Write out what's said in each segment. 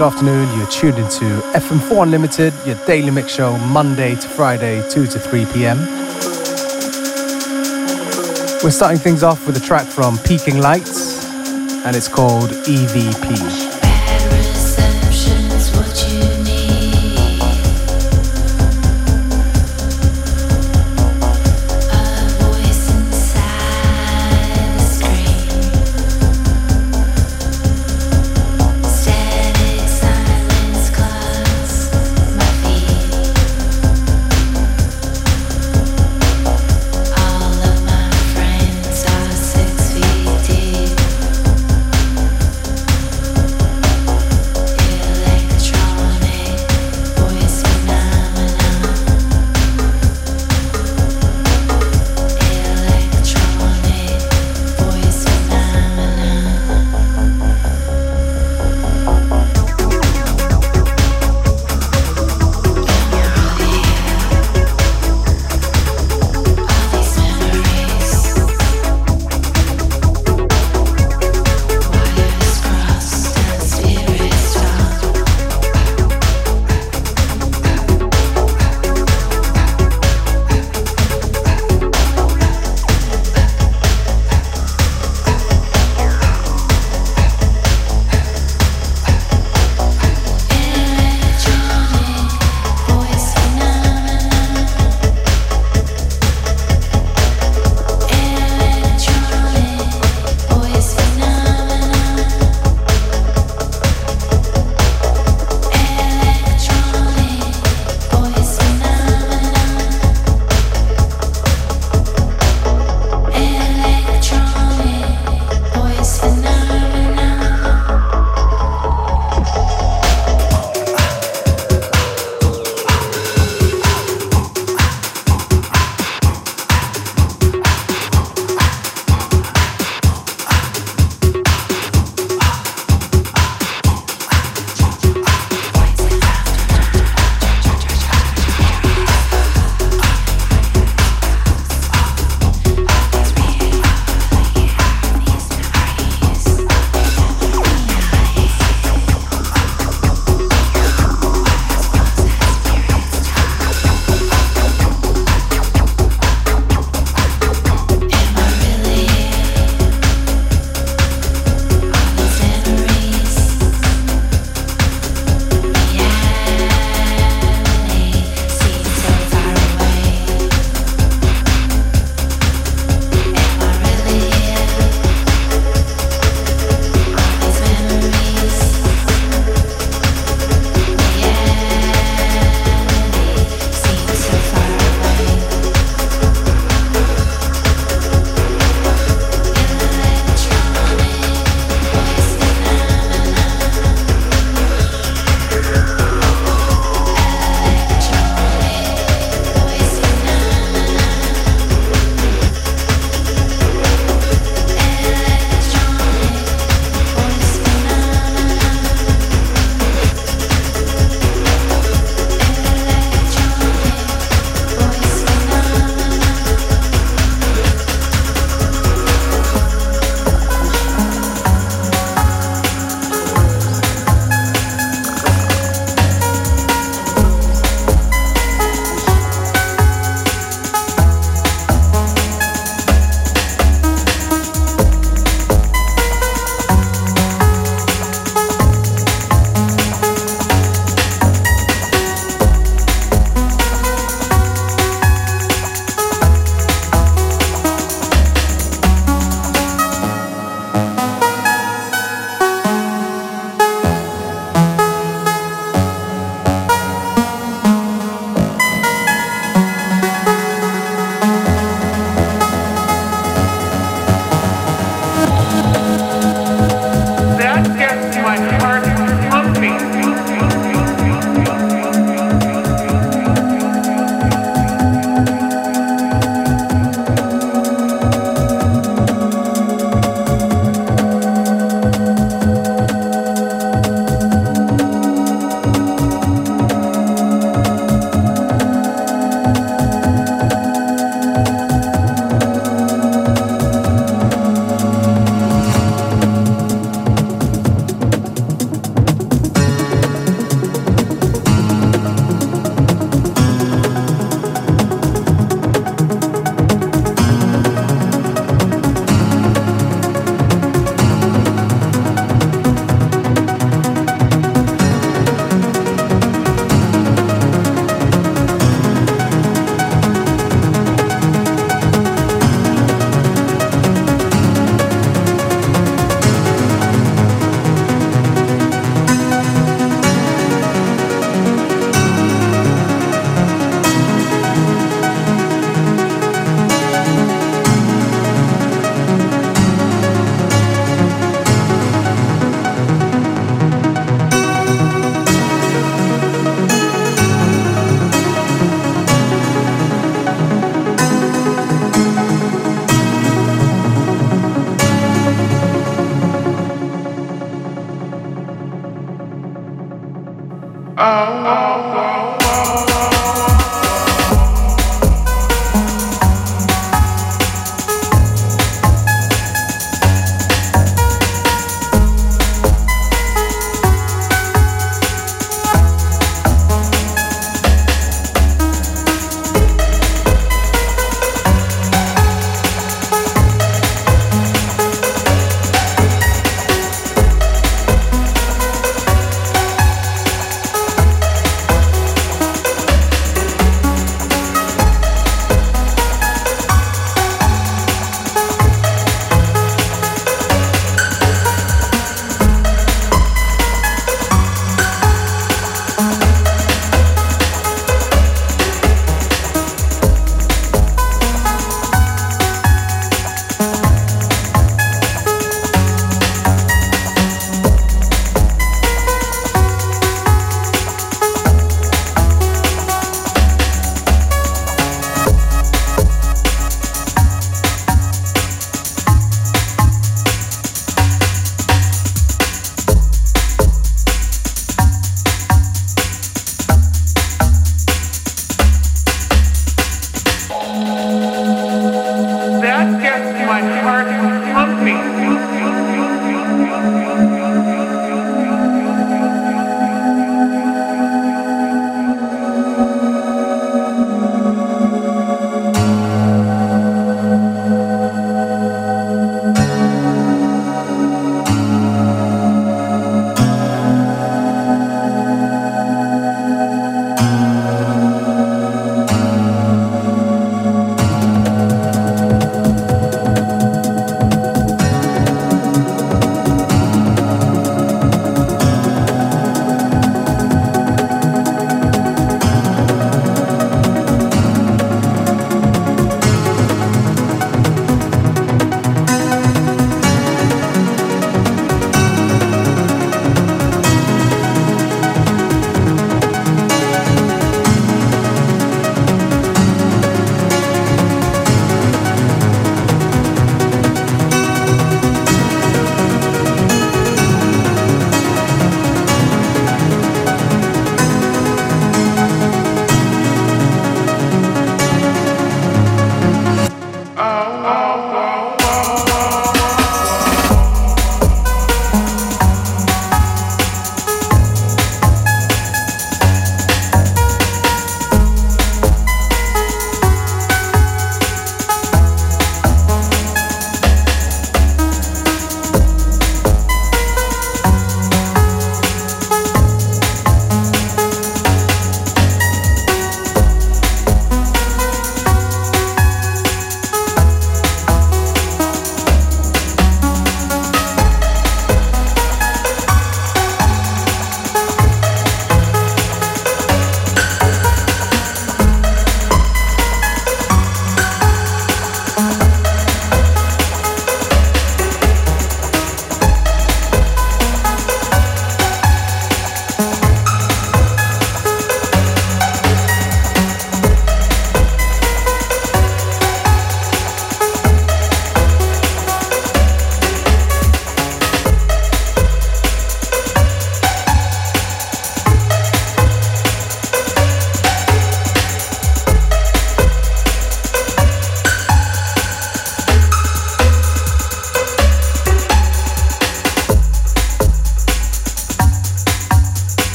good afternoon. You're tuned into FM4 Unlimited, your daily mix show, Monday to Friday, 2 to 3 p.m. We're starting things off with a track from Peaking Lights, and it's called EVP.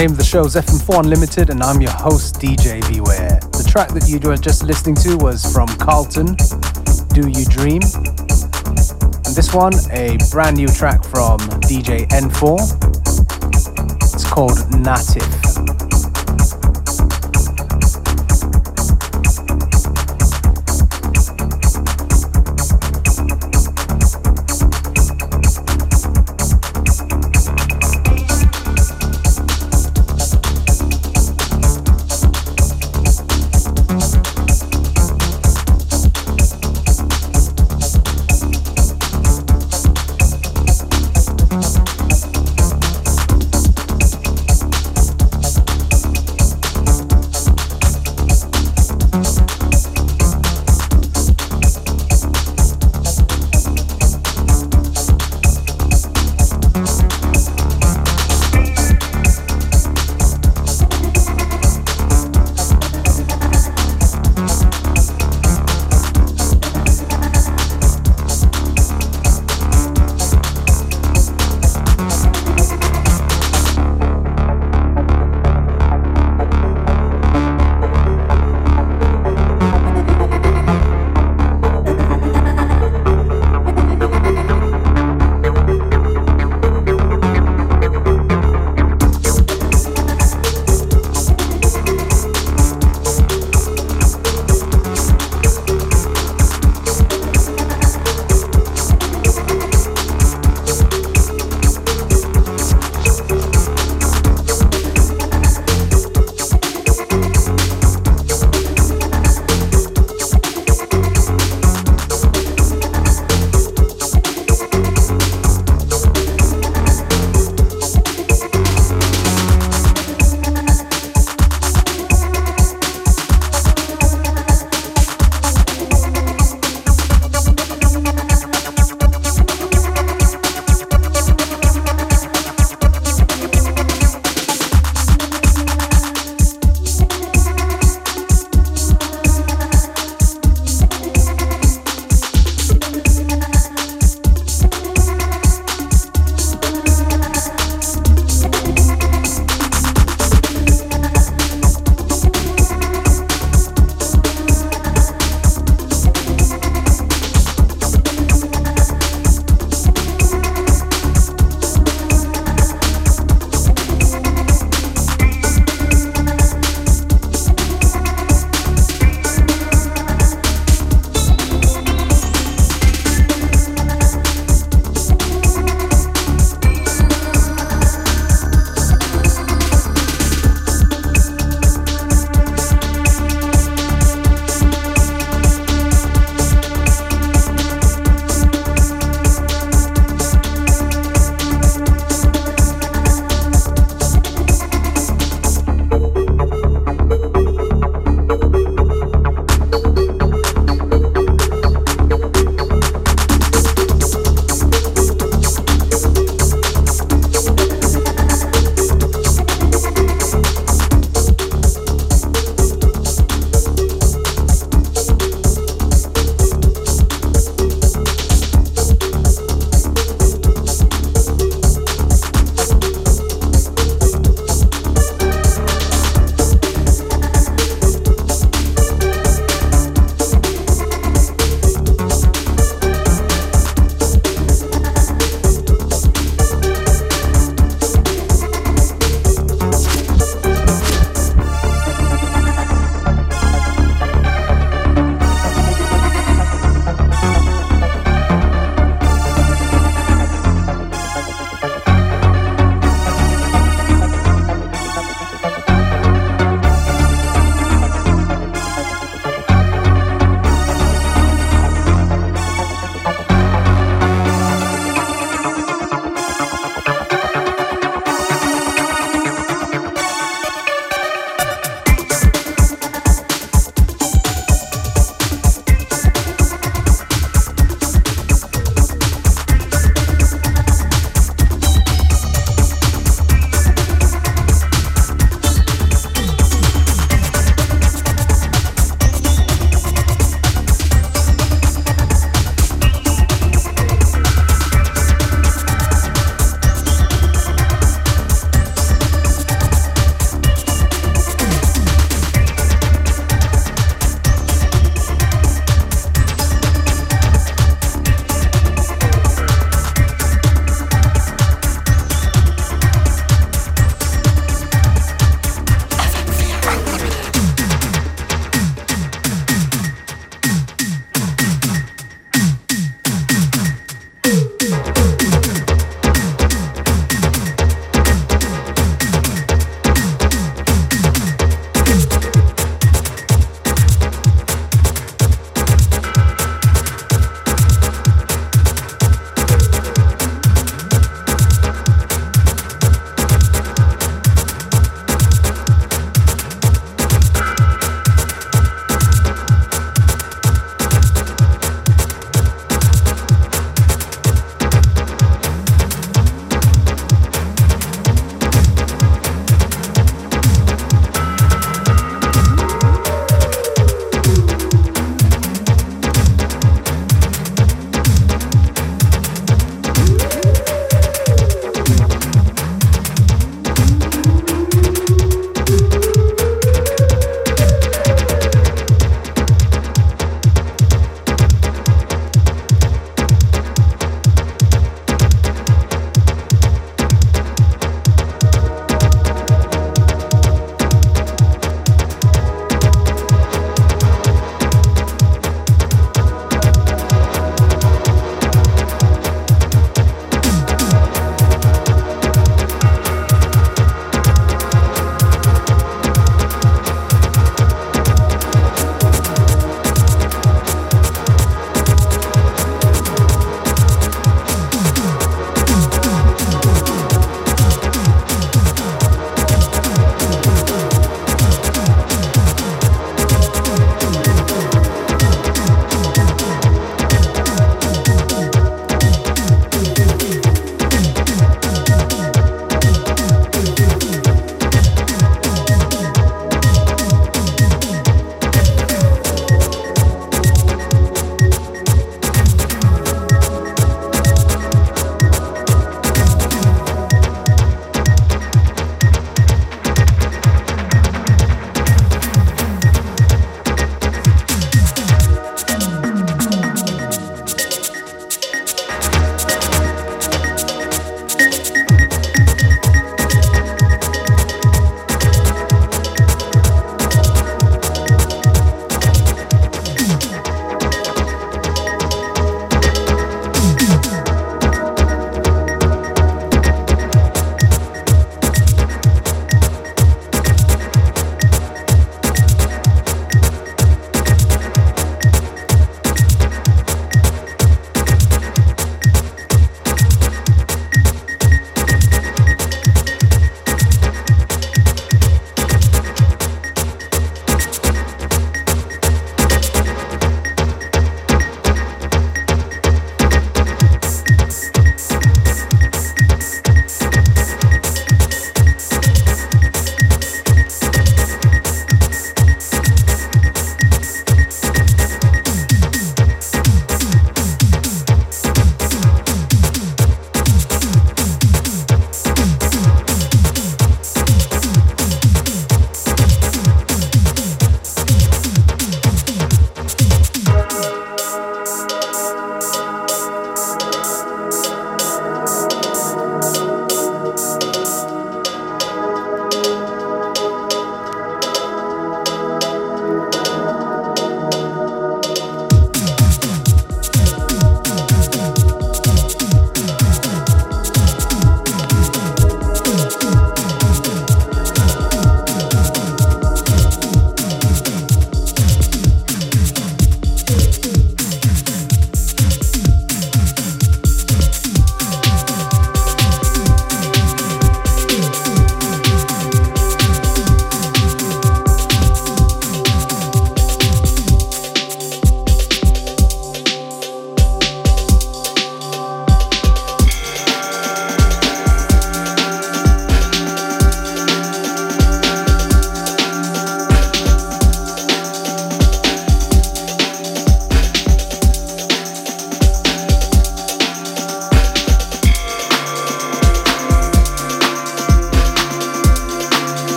Name of the show is FM4 Unlimited, and I'm your host, DJ Beware. The track that you were just listening to was from Carlton, Do You Dream? And this one, a brand new track from DJ N4. It's called Native.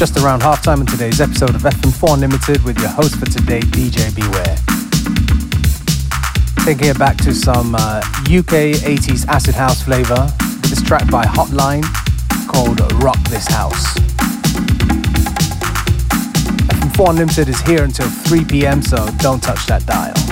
Just around halftime in today's episode of FM4 Unlimited with your host for today, DJ Beware. Taking it back to some uh, UK 80s acid house flavor this track by Hotline called Rock This House. FM4 Unlimited is here until 3 pm, so don't touch that dial.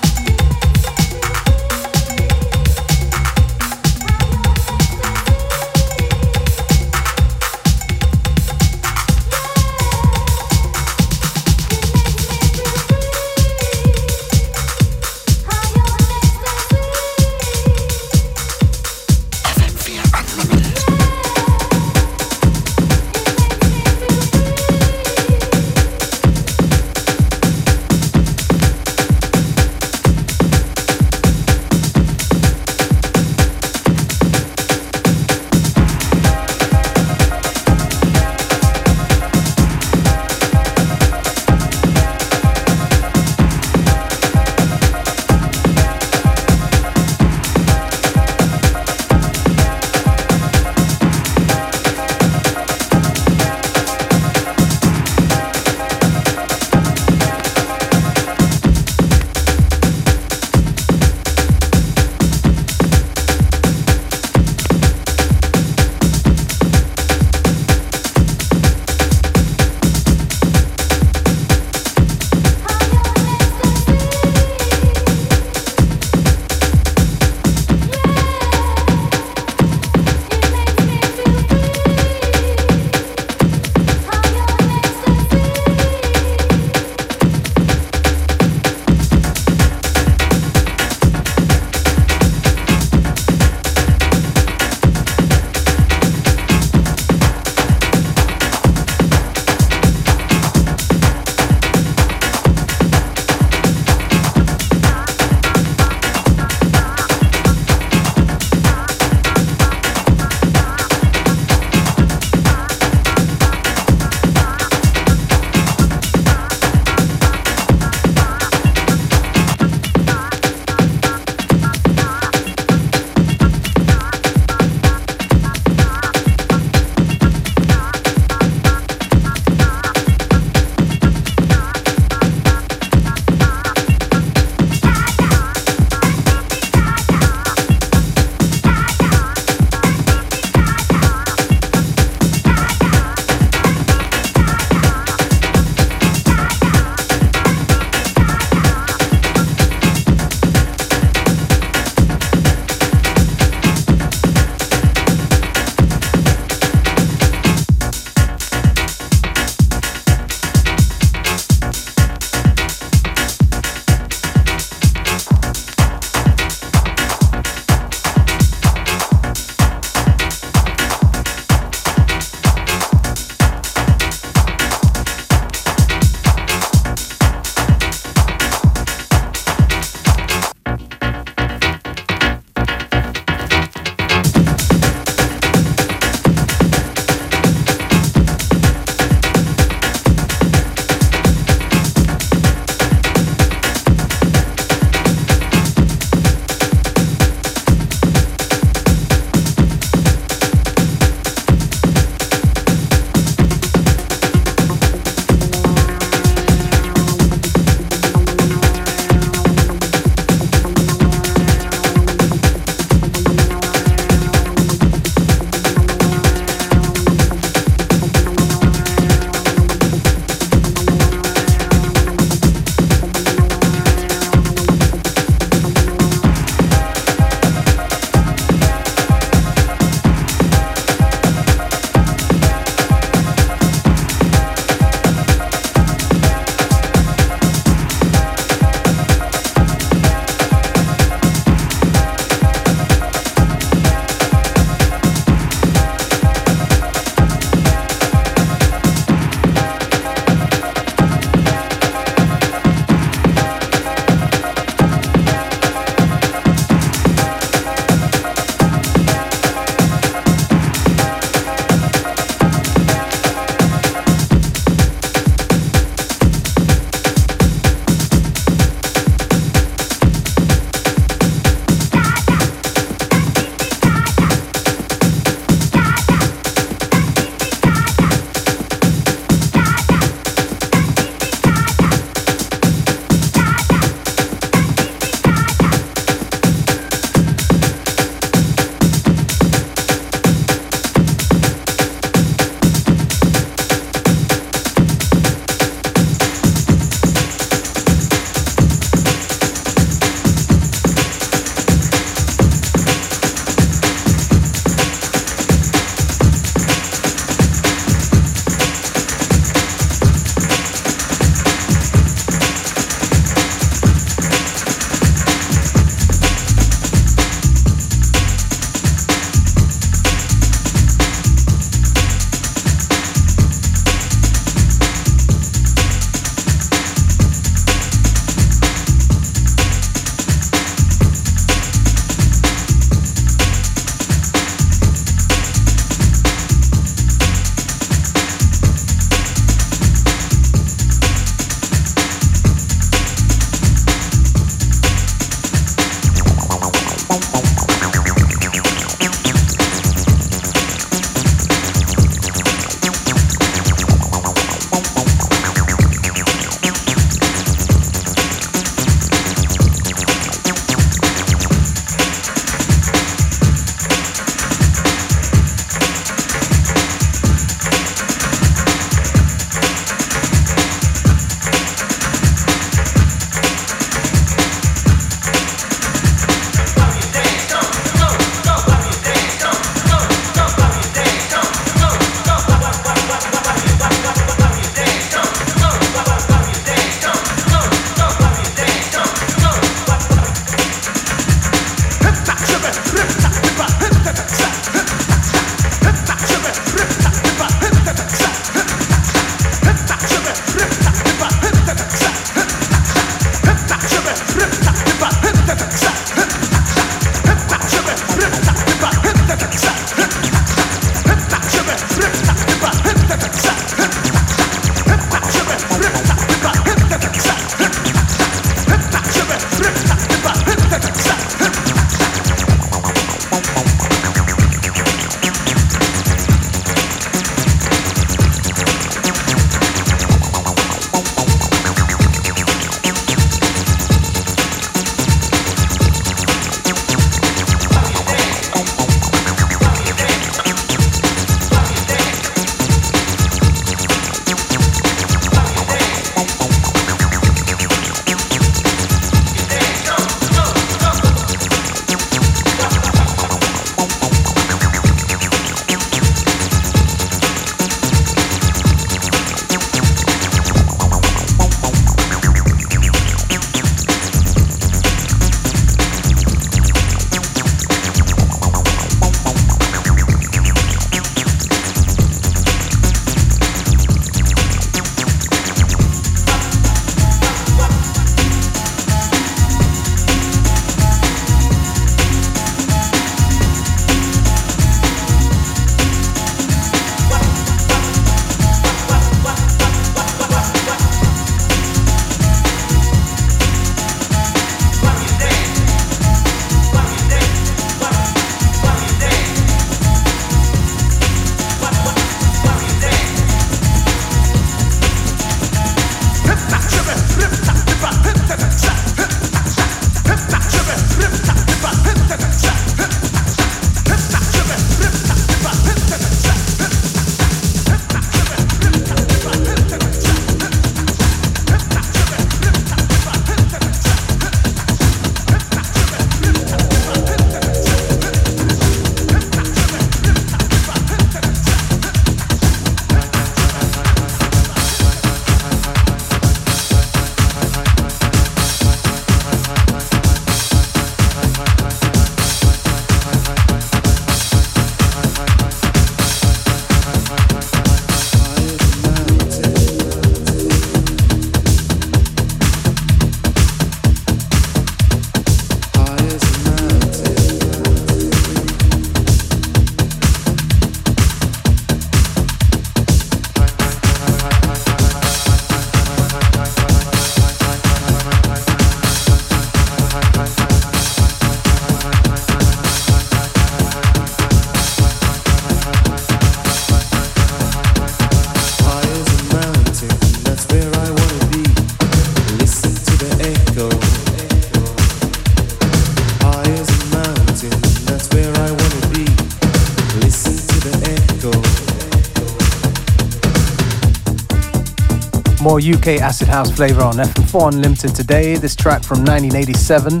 More UK acid house flavor on FM4 Unlimited today. This track from 1987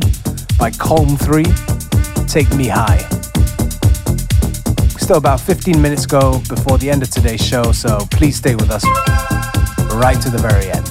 by Colm 3, Take Me High. Still about 15 minutes go before the end of today's show, so please stay with us right to the very end.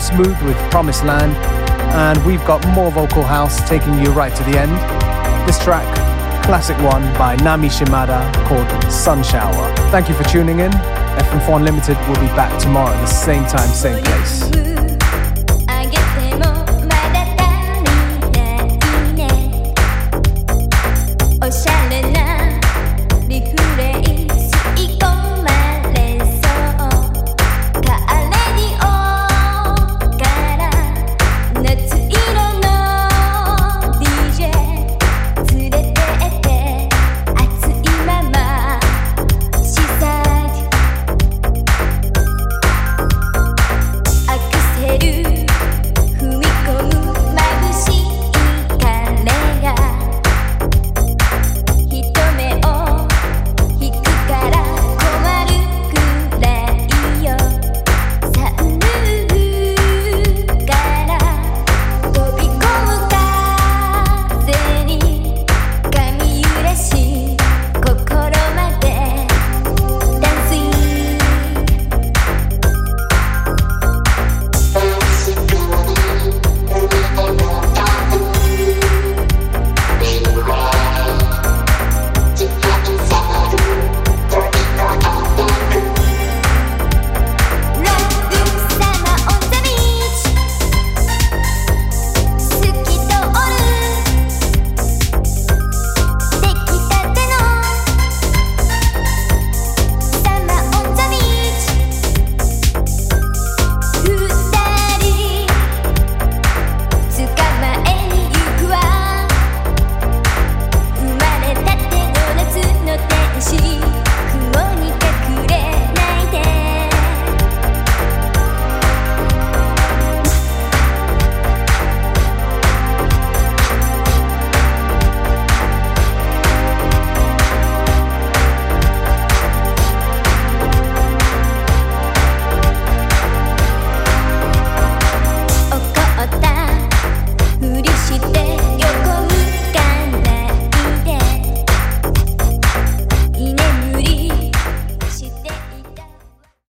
Smooth with Promised Land, and we've got more vocal house taking you right to the end. This track, classic one by Nami Shimada called Sun Shower. Thank you for tuning in. FM4 Unlimited will be back tomorrow at the same time, same place.